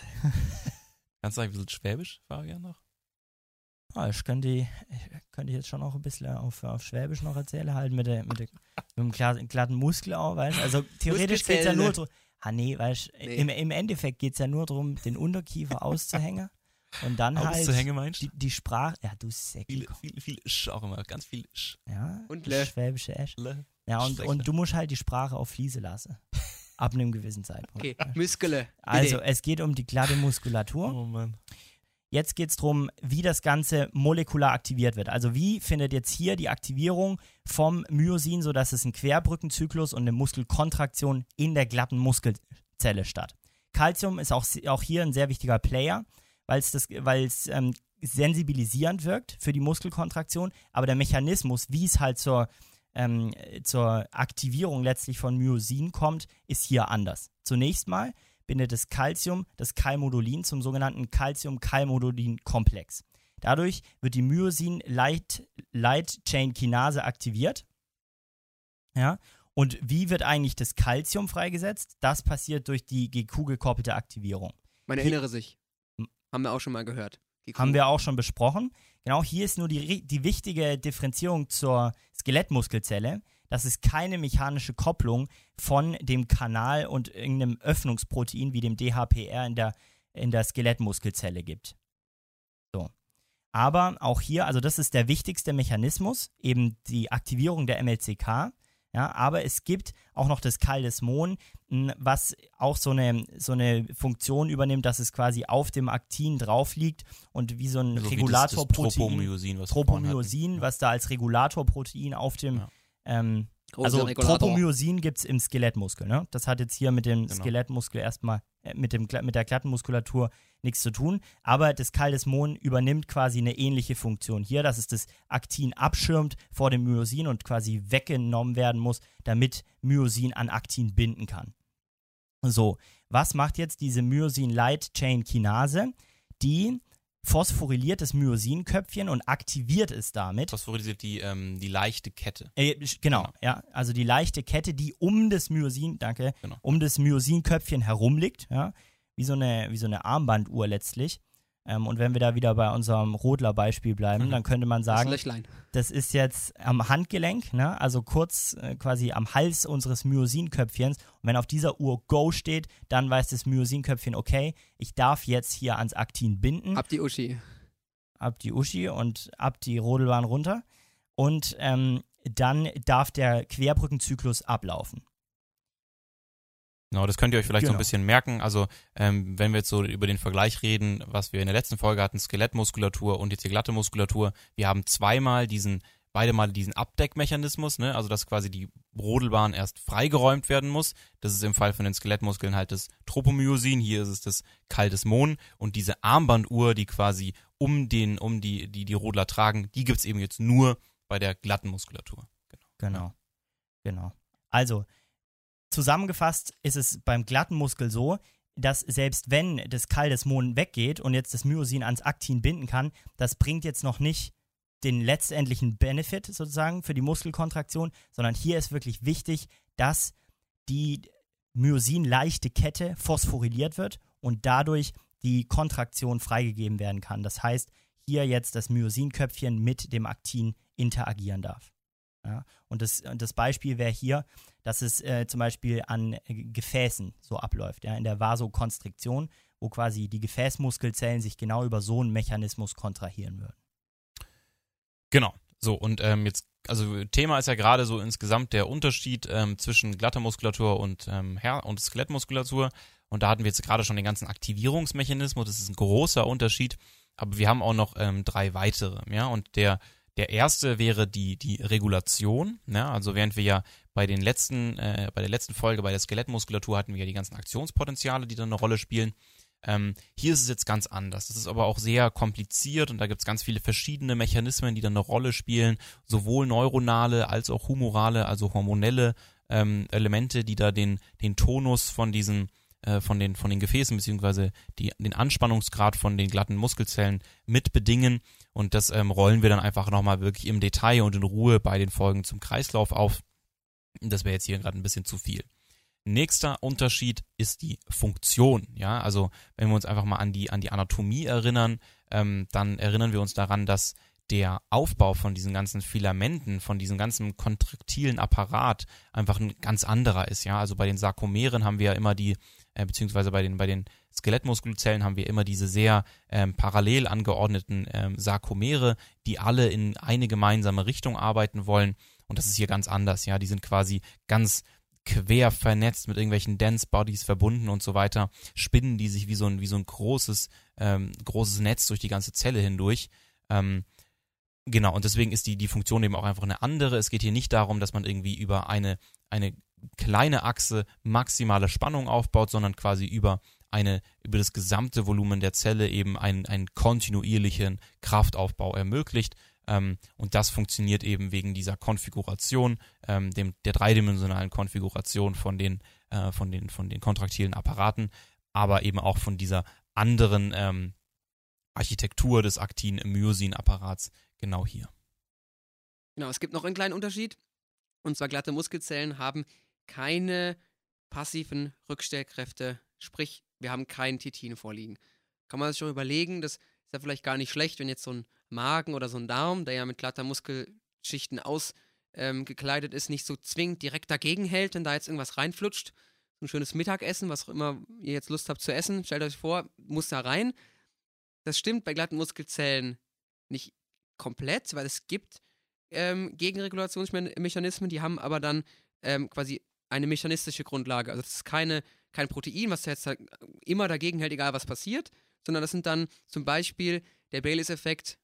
Kannst du ein bisschen Schwäbisch, Fabian, noch? Ja, ich könnte, ich könnte jetzt schon auch ein bisschen auf, auf Schwäbisch noch erzählen, halt mit, der, mit, der, mit dem glatten, glatten Muskel auch, weißt? Also theoretisch geht es ja nur drum. Ah, nee, weißt du, Nee. im, im Endeffekt geht es ja nur darum, den Unterkiefer auszuhängen und dann halt die, die Sprache. Ja, du Säcki. Viel, viel, viel Sch auch immer, ganz viel Sch. Ja, Und le. schwäbische Esch. Le. Ja, und, und du musst halt die Sprache auf Fliese lassen. Ab einem gewissen Zeitpunkt. Okay, Muskele. Also, es geht um die glatte Muskulatur. Oh Mann. Jetzt geht es darum, wie das Ganze molekular aktiviert wird. Also wie findet jetzt hier die Aktivierung vom Myosin, sodass es einen Querbrückenzyklus und eine Muskelkontraktion in der glatten Muskelzelle statt. Calcium ist auch, auch hier ein sehr wichtiger Player, weil es ähm, sensibilisierend wirkt für die Muskelkontraktion, aber der Mechanismus, wie es halt zur, ähm, zur Aktivierung letztlich von Myosin kommt, ist hier anders. Zunächst mal bindet das Calcium das Calmodulin zum sogenannten Calcium-Calmodulin-Komplex. Dadurch wird die Myosin-Light-Chain-Kinase aktiviert. Ja, und wie wird eigentlich das Calcium freigesetzt? Das passiert durch die GQ-gekoppelte Aktivierung. Man erinnere sich. Haben wir auch schon mal gehört. Haben wir auch schon besprochen. Genau, hier ist nur die, die wichtige Differenzierung zur Skelettmuskelzelle. Das ist keine mechanische Kopplung von dem Kanal und irgendeinem Öffnungsprotein wie dem DHPR in der, in der Skelettmuskelzelle gibt. So. Aber auch hier, also das ist der wichtigste Mechanismus, eben die Aktivierung der MLCK. Ja, aber es gibt auch noch das Kaldesmon, was auch so eine, so eine Funktion übernimmt, dass es quasi auf dem Aktin drauf liegt und wie so ein Also Regulatorprotein, Tropomyosin, was Tropomyosin, was da als Regulatorprotein auf dem, Ja. ähm, also. Tropomyosin gibt es im Skelettmuskel. Ne? Das hat jetzt hier mit dem Genau. Skelettmuskel erstmal, äh, mit, dem, mit der glatten Muskulatur nichts zu tun. Aber das Kaldesmon übernimmt quasi eine ähnliche Funktion hier, dass es das Aktin abschirmt vor dem Myosin und quasi weggenommen werden muss, damit Myosin an Aktin binden kann. So, was macht jetzt diese Myosin-Light-Chain-Kinase? Die phosphoryliert das Myosinköpfchen und aktiviert es damit. Phosphorisiert die, ähm, die leichte Kette. Äh, genau, Genau. ja. Also die leichte Kette, die um das Myosin, danke, Genau. um das Myosinköpfchen herum liegt, ja. Wie so eine, wie so eine Armbanduhr letztlich. Ähm, und wenn wir da wieder bei unserem Rodler-Beispiel bleiben, Mhm. dann könnte man Das sagen, Löchlein. das ist jetzt am Handgelenk, ne? also kurz äh, quasi am Hals unseres Myosinköpfchens. Und wenn auf dieser Uhr Go steht, dann weiß das Myosinköpfchen, okay, ich darf jetzt hier ans Aktin binden, ab, Ab die Uschi. die Uschi und ab die Rodelbahn runter. Und ähm, dann darf der Querbrückenzyklus ablaufen. Genau, das könnt ihr euch vielleicht so ein Genau. bisschen merken. Also, ähm, wenn wir jetzt so über den Vergleich reden, was wir in der letzten Folge hatten, Skelettmuskulatur und jetzt die glatte Muskulatur, wir haben zweimal diesen, beide Mal diesen Abdeckmechanismus, ne? also dass quasi die Rodelbahn erst freigeräumt werden muss. Das ist im Fall von den Skelettmuskeln halt das Tropomyosin, hier ist es das Kaltesmon und diese Armbanduhr, die quasi um den, um die, die, die Rodler tragen, die gibt's eben jetzt nur bei der glatten Muskulatur. Genau. Genau. Genau. Also, zusammengefasst ist es beim glatten Muskel so, dass selbst wenn das Kaldesmon weggeht und jetzt das Myosin ans Aktin binden kann, das bringt jetzt noch nicht den letztendlichen Benefit sozusagen für die Muskelkontraktion, sondern hier ist wirklich wichtig, dass die Myosin-leichte Kette phosphoryliert wird und dadurch die Kontraktion freigegeben werden kann. Das heißt, hier jetzt das Myosinköpfchen mit dem Aktin interagieren darf. Ja, und das, das Beispiel wäre hier, dass es äh, zum Beispiel an äh, Gefäßen so abläuft, ja, in der Vasokonstriktion, wo quasi die Gefäßmuskelzellen sich genau über so einen Mechanismus kontrahieren würden. Genau. So, und ähm, jetzt, also Thema ist ja gerade so insgesamt der Unterschied ähm, zwischen glatter Muskulatur und, ähm, Her und Skelettmuskulatur. Und da hatten wir jetzt gerade schon den ganzen Aktivierungsmechanismus, das ist ein großer Unterschied. Aber wir haben auch noch ähm, drei weitere, ja. Und der, der erste wäre die, die Regulation, ja. Also während wir ja bei den letzten, äh, bei der letzten Folge bei der Skelettmuskulatur hatten wir ja die ganzen Aktionspotenziale, die dann eine Rolle spielen. Ähm, hier ist es jetzt ganz anders. Das ist aber auch sehr kompliziert und da gibt es ganz viele verschiedene Mechanismen, die dann eine Rolle spielen, sowohl neuronale als auch humorale, also hormonelle ähm, Elemente, die da den, den Tonus von diesen äh, von den von den Gefäßen beziehungsweise die, den Anspannungsgrad von den glatten Muskelzellen mit bedingen und das ähm, rollen wir dann einfach nochmal wirklich im Detail und in Ruhe bei den Folgen zum Kreislauf auf. Das wäre jetzt hier gerade ein bisschen zu viel. Nächster Unterschied ist die Funktion. Ja, also wenn wir uns einfach mal an die an die Anatomie erinnern, ähm, dann erinnern wir uns daran, dass der Aufbau von diesen ganzen Filamenten, von diesem ganzen kontraktilen Apparat einfach ein ganz anderer ist. Ja, also bei den Sarkomeren haben wir ja immer die äh, beziehungsweise bei den bei den Skelettmuskelzellen haben wir immer diese sehr ähm, parallel angeordneten ähm, Sarkomere, die alle in eine gemeinsame Richtung arbeiten wollen. Und das ist hier ganz anders. Ja, die sind quasi ganz quer vernetzt mit irgendwelchen Dense Bodies verbunden und so weiter, spinnen die sich wie so ein, wie so ein großes, ähm, großes Netz durch die ganze Zelle hindurch. Ähm, genau, und deswegen ist die, die Funktion eben auch einfach eine andere. Es geht hier nicht darum, dass man irgendwie über eine, eine kleine Achse maximale Spannung aufbaut, sondern quasi über eine, über das gesamte Volumen der Zelle eben einen, einen kontinuierlichen Kraftaufbau ermöglicht. Ähm, und das funktioniert eben wegen dieser Konfiguration, ähm, dem, der dreidimensionalen Konfiguration von den, äh, von den, von den kontraktilen Apparaten, aber eben auch von dieser anderen ähm, Architektur des Aktin-Myosin-Apparats genau hier. Genau, es gibt noch einen kleinen Unterschied. Und zwar glatte Muskelzellen haben keine passiven Rückstellkräfte, sprich, wir haben kein Titin vorliegen. Kann man sich schon überlegen, das ist ja vielleicht gar nicht schlecht, wenn jetzt so ein Magen oder so ein Darm, der ja mit glatter Muskelschichten ausgekleidet ist, nicht so zwingend direkt dagegen hält, wenn da jetzt irgendwas reinflutscht. So ein schönes Mittagessen, was auch immer ihr jetzt Lust habt zu essen, stellt euch vor, muss da rein. Das stimmt bei glatten Muskelzellen nicht komplett, weil es gibt ähm, Gegenregulationsmechanismen, die haben aber dann ähm, quasi eine mechanistische Grundlage. Also das ist keine, kein Protein, was jetzt halt immer dagegen hält, egal was passiert, sondern das sind dann zum Beispiel der Bayliss-Effekt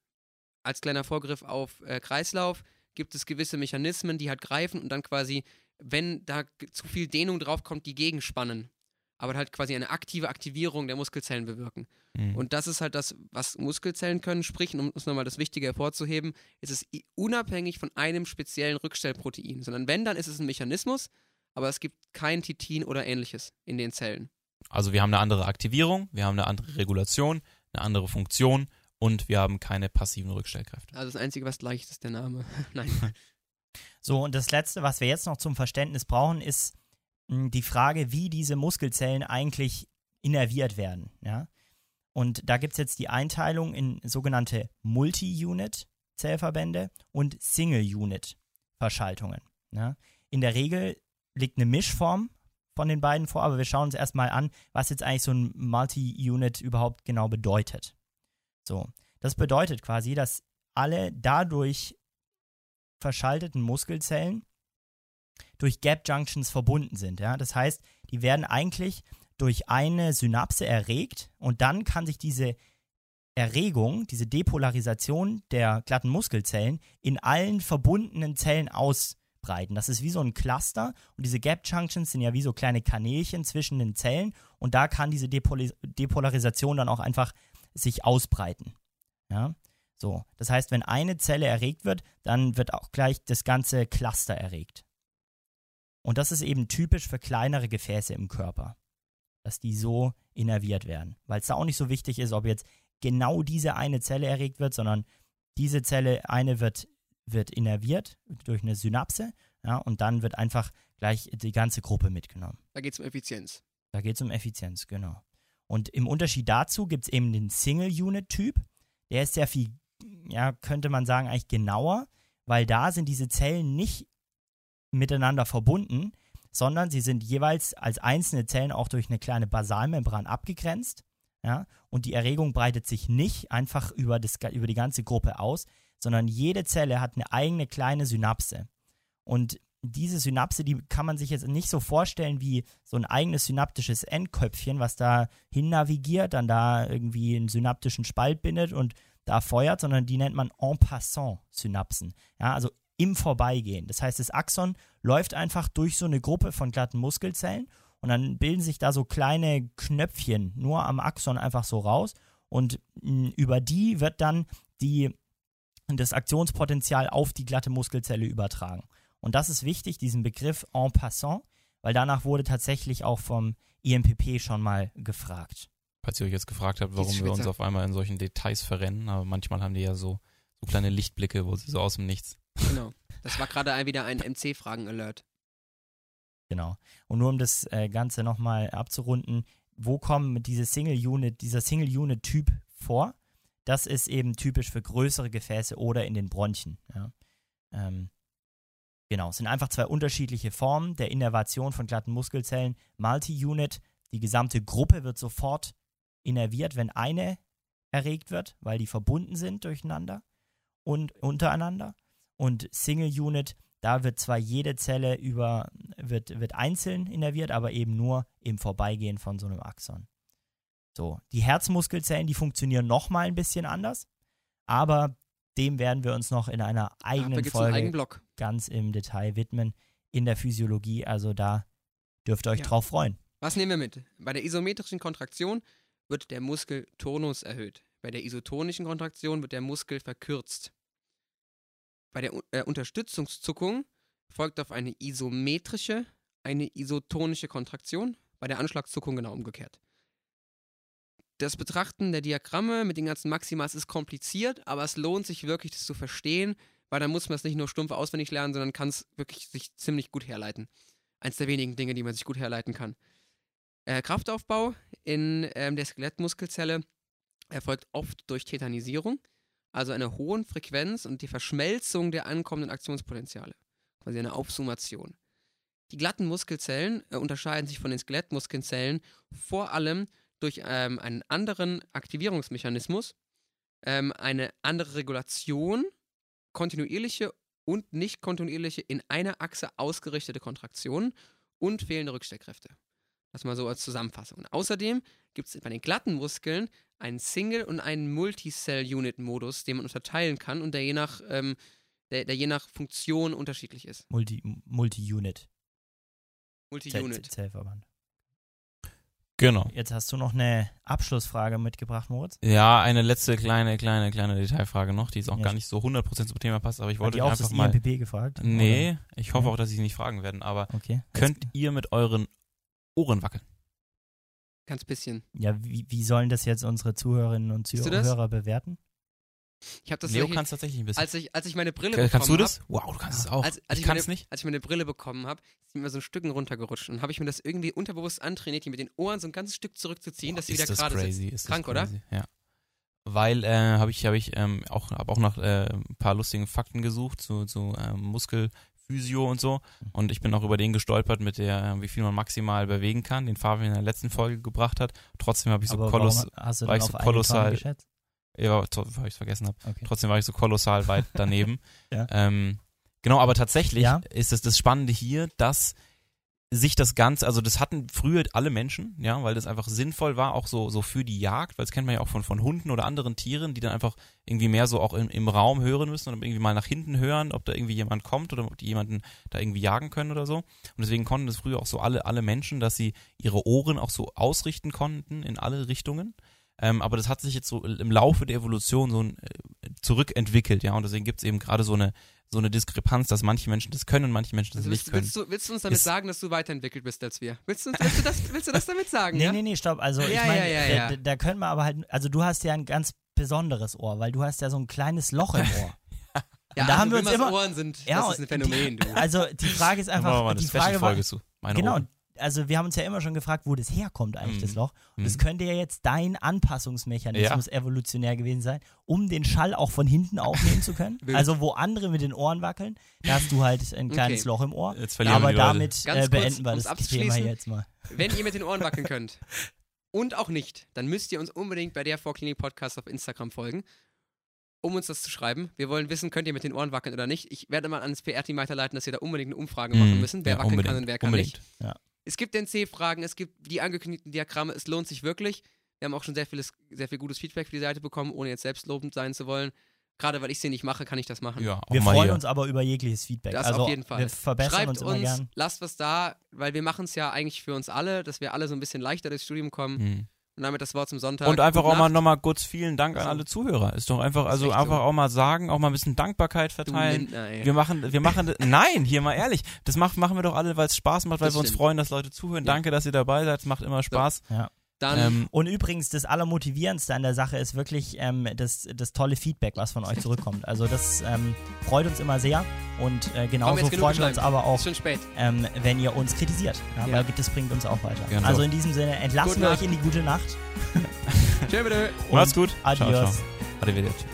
als kleiner Vorgriff auf äh, Kreislauf, gibt es gewisse Mechanismen, die halt greifen und dann quasi, wenn da zu viel Dehnung draufkommt, die gegenspannen. Aber halt quasi eine aktive Aktivierung der Muskelzellen bewirken. Mhm. Und das ist halt das, was Muskelzellen können. Sprich, um uns nochmal das Wichtige hervorzuheben, ist es unabhängig von einem speziellen Rückstellprotein. Sondern wenn, dann ist es ein Mechanismus, aber es gibt kein Titin oder ähnliches in den Zellen. Also wir haben eine andere Aktivierung, wir haben eine andere Regulation, eine andere Funktion und wir haben keine passiven Rückstellkräfte. Also das Einzige, was gleich ist, ist der Name. Nein. So, und das Letzte, was wir jetzt noch zum Verständnis brauchen, ist die Frage, wie diese Muskelzellen eigentlich innerviert werden. Ja? Und da gibt es jetzt die Einteilung in sogenannte Multi-Unit-Zellverbände und Single-Unit-Verschaltungen. Ja. In der Regel liegt eine Mischform von den beiden vor, aber wir schauen uns erstmal an, was jetzt eigentlich so ein Multi-Unit überhaupt genau bedeutet. So, das bedeutet quasi, dass alle dadurch verschalteten Muskelzellen durch Gap Junctions verbunden sind. Ja? Das heißt, die werden eigentlich durch eine Synapse erregt und dann kann sich diese Erregung, diese Depolarisation der glatten Muskelzellen in allen verbundenen Zellen ausbreiten. Das ist wie so ein Cluster und diese Gap Junctions sind ja wie so kleine Kanälchen zwischen den Zellen und da kann diese Depol Depolarisation dann auch einfach sich ausbreiten. Ja? So, das heißt, wenn eine Zelle erregt wird, dann wird auch gleich das ganze Cluster erregt. Und das ist eben typisch für kleinere Gefäße im Körper, dass die so innerviert werden. Weil es da auch nicht so wichtig ist, ob jetzt genau diese eine Zelle erregt wird, sondern diese Zelle, eine wird, wird innerviert durch eine Synapse, ja, und dann wird einfach gleich die ganze Gruppe mitgenommen. Da geht es um Effizienz. Da geht es um Effizienz, genau. Und im Unterschied dazu gibt es eben den Single-Unit-Typ. Der ist sehr viel, ja, könnte man sagen, eigentlich genauer, weil da sind diese Zellen nicht miteinander verbunden, sondern sie sind jeweils als einzelne Zellen auch durch eine kleine Basalmembran abgegrenzt. Ja, und die Erregung breitet sich nicht einfach über, das, über die ganze Gruppe aus, sondern jede Zelle hat eine eigene kleine Synapse. Und diese Synapse, die kann man sich jetzt nicht so vorstellen wie so ein eigenes synaptisches Endköpfchen, was da hin navigiert, dann da irgendwie einen synaptischen Spalt bindet und da feuert, sondern die nennt man en passant Synapsen. Ja, also im Vorbeigehen. Das heißt, das Axon läuft einfach durch so eine Gruppe von glatten Muskelzellen und dann bilden sich da so kleine Knöpfchen nur am Axon einfach so raus und mh, über die wird dann die, das Aktionspotenzial auf die glatte Muskelzelle übertragen. Und das ist wichtig, diesen Begriff en passant, weil danach wurde tatsächlich auch vom IMPP schon mal gefragt. Falls ihr euch jetzt gefragt habt, warum wir uns auf einmal in solchen Details verrennen, aber manchmal haben die ja so, so kleine Lichtblicke, wo sie so aus dem Nichts Genau. Das war gerade wieder ein MC-Fragen-Alert. Genau. Und nur um das äh, Ganze nochmal abzurunden, wo kommen diese Single-Unit, dieser Single-Unit-Typ vor? Das ist eben typisch für größere Gefäße oder in den Bronchien. Ja. Ähm, genau, es sind einfach zwei unterschiedliche Formen der Innervation von glatten Muskelzellen. Multi-Unit, die gesamte Gruppe wird sofort innerviert, wenn eine erregt wird, weil die verbunden sind durcheinander und untereinander und Single Unit, da wird zwar jede Zelle über, wird, wird einzeln innerviert, aber eben nur im Vorbeigehen von so einem Axon. So, die Herzmuskelzellen, die funktionieren nochmal ein bisschen anders, aber dem werden wir uns noch in einer eigenen Ach, Folge ganz im Detail widmen in der Physiologie. Also da dürft ihr euch ja. drauf freuen. Was nehmen wir mit? Bei der isometrischen Kontraktion wird der Muskeltonus erhöht. Bei der isotonischen Kontraktion wird der Muskel verkürzt. Bei der äh, Unterstützungszuckung folgt auf eine isometrische eine isotonische Kontraktion, bei der Anschlagszuckung genau umgekehrt. Das Betrachten der Diagramme mit den ganzen Maximas ist kompliziert, aber es lohnt sich wirklich, das zu verstehen, weil dann muss man es nicht nur stumpf auswendig lernen, sondern kann es wirklich sich ziemlich gut herleiten. Eins der wenigen Dinge, die man sich gut herleiten kann. Äh, Kraftaufbau in ähm, der Skelettmuskelzelle erfolgt oft durch Tetanisierung also einer hohen Frequenz und die Verschmelzung der ankommenden Aktionspotenziale, quasi eine Aufsummation. Die glatten Muskelzellen äh, unterscheiden sich von den Skelettmuskelzellen vor allem durch ähm, einen anderen Aktivierungsmechanismus, ähm, eine andere Regulation, kontinuierliche und nicht kontinuierliche in einer Achse ausgerichtete Kontraktionen und fehlende Rückstellkräfte. Das mal so als Zusammenfassung. Und außerdem gibt es bei den glatten Muskeln einen Single- und einen Multicell-Unit-Modus, den man unterteilen kann und der je nach, ähm, der, der je nach Funktion unterschiedlich ist. Multi, Multi-Unit. Multi-Unit. Zellverband. Genau. Jetzt hast du noch eine Abschlussfrage mitgebracht, Moritz. Ja, eine letzte kleine, kleine, kleine Detailfrage noch, die jetzt auch ja. gar nicht so 100% zum Thema passt, aber ich wollte Hat die auch einfach das mal. IMPP gefragt? Nee, oder? ich hoffe ja. auch, dass sie nicht fragen werden, aber okay. könnt ihr mit euren Ohren wackeln? Ganz bisschen. Ja, wie, wie sollen das jetzt unsere Zuhörerinnen und Zuhörer bewerten? Ich habe das Leo kann es tatsächlich ein bisschen. als ich als ich meine Brille bekommen Kannst du das? hab, Wow, du kannst es auch. als, als ich ich, kann meine, es nicht. als ich meine Brille bekommen habe, ist mir so ein Stück runtergerutscht und habe ich mir das irgendwie unterbewusst antrainiert, die mit den Ohren so ein ganzes Stück zurückzuziehen, dass sie wieder ist das gerade sind. crazy, ist das Krank, oder? crazy. Ja. Weil äh, habe ich habe ich ähm, auch hab auch nach äh, ein paar lustigen Fakten gesucht zu zu ähm, Muskelphysio und so und ich bin auch über den gestolpert mit der wie viel man maximal bewegen kann, den Fabian in der letzten Folge gebracht hat. Trotzdem habe ich so Aber koloss warum hast du war ich so kolossal- ja, weil ich vergessen habe. Okay. Trotzdem war ich so kolossal weit daneben. Ja. ähm, genau, aber tatsächlich Ja. ist es das Spannende hier, dass sich das Ganze, also das hatten früher alle Menschen, ja, weil das einfach sinnvoll war, auch so, so für die Jagd, weil das kennt man ja auch von, von Hunden oder anderen Tieren, die dann einfach irgendwie mehr so auch im, im Raum hören müssen oder irgendwie mal nach hinten hören, ob da irgendwie jemand kommt oder ob die jemanden da irgendwie jagen können oder so. Und deswegen konnten das früher auch so alle, alle Menschen, dass sie ihre Ohren auch so ausrichten konnten in alle Richtungen. Ähm, aber das hat sich jetzt so im Laufe der Evolution so ein, äh, zurückentwickelt, ja, und deswegen gibt's eben gerade so eine, so eine Diskrepanz, dass manche Menschen das können und manche Menschen das Also nicht willst, können. willst, du, willst du uns damit Ist- sagen, dass du weiterentwickelt bist als wir? Willst du, willst du, das, willst du das damit sagen? Nee, ja? nee, nee, stopp. Also ich Ja, meine, ja, ja, da- ja. Da, da können wir aber halt, also du hast ja ein ganz besonderes Ohr, weil du hast ja so ein kleines Loch im Ohr. ja, da also haben wir uns immer- Ohren sind, Ja, das ist ein Phänomen, du. Also die Frage ist einfach, die Frage war, genau, Ohren. Also wir haben uns ja immer schon gefragt, wo das herkommt eigentlich, Mhm. das Loch. Und Mhm. es könnte ja jetzt dein Anpassungsmechanismus evolutionär gewesen sein, um den Schall auch von hinten aufnehmen zu können. Also wo andere mit den Ohren wackeln, da hast du halt ein kleines Okay. Loch im Ohr. Jetzt verlieren Aber damit äh, kurz, beenden wir das Thema jetzt mal. Wenn ihr mit den Ohren wackeln könnt und auch nicht, dann müsst ihr uns unbedingt bei der Vorklinik Podcast auf Instagram folgen, um uns das zu schreiben. Wir wollen wissen, könnt ihr mit den Ohren wackeln oder nicht. Ich werde mal ans PR-Team weiterleiten, dass wir da unbedingt eine Umfrage machen Mhm. müssen, wer Ja, wackeln kann und wer kann unbedingt. nicht. Es gibt NC-Fragen, es gibt die angekündigten Diagramme, es lohnt sich wirklich. Wir haben auch schon sehr, vieles, sehr viel gutes Feedback für die Seite bekommen, ohne jetzt selbstlobend sein zu wollen. Gerade weil ich sie nicht mache, kann ich das machen. Ja, Wir freuen hier. uns aber über jegliches Feedback. Das also auf jeden Fall. wir verbessern Schreibt uns immer gern. lasst was da, weil wir machen es ja eigentlich für uns alle, dass wir alle so ein bisschen leichter durchs Studium kommen. Mhm. Und damit das Wort zum Sonntag. Und einfach Gute auch mal nochmal kurz vielen Dank an So. alle Zuhörer. Ist doch einfach, also echt einfach so. auch mal sagen, auch mal ein bisschen Dankbarkeit du verteilen. Lindner, ey. Wir machen, wir machen, nein, hier mal ehrlich, das macht, machen wir doch alle, weil es Spaß macht, weil Das wir uns stimmt. freuen, dass Leute zuhören. Ja. Danke, dass ihr dabei seid, es macht immer Spaß. Dann Ähm, Und übrigens, das Allermotivierendste an der Sache ist wirklich ähm, das, das tolle Feedback, was von euch zurückkommt. Also das ähm, freut uns immer sehr und äh, genauso freuen wir uns aber auch, ist schon spät. ähm, wenn ihr uns kritisiert, ja, Ja. weil das bringt uns auch weiter. Genau. Also in diesem Sinne entlassen Gute wir Nacht. euch in die gute Nacht. Tschö, bitte. Und macht's gut. Adios. Ciao, ciao. Arrivederci.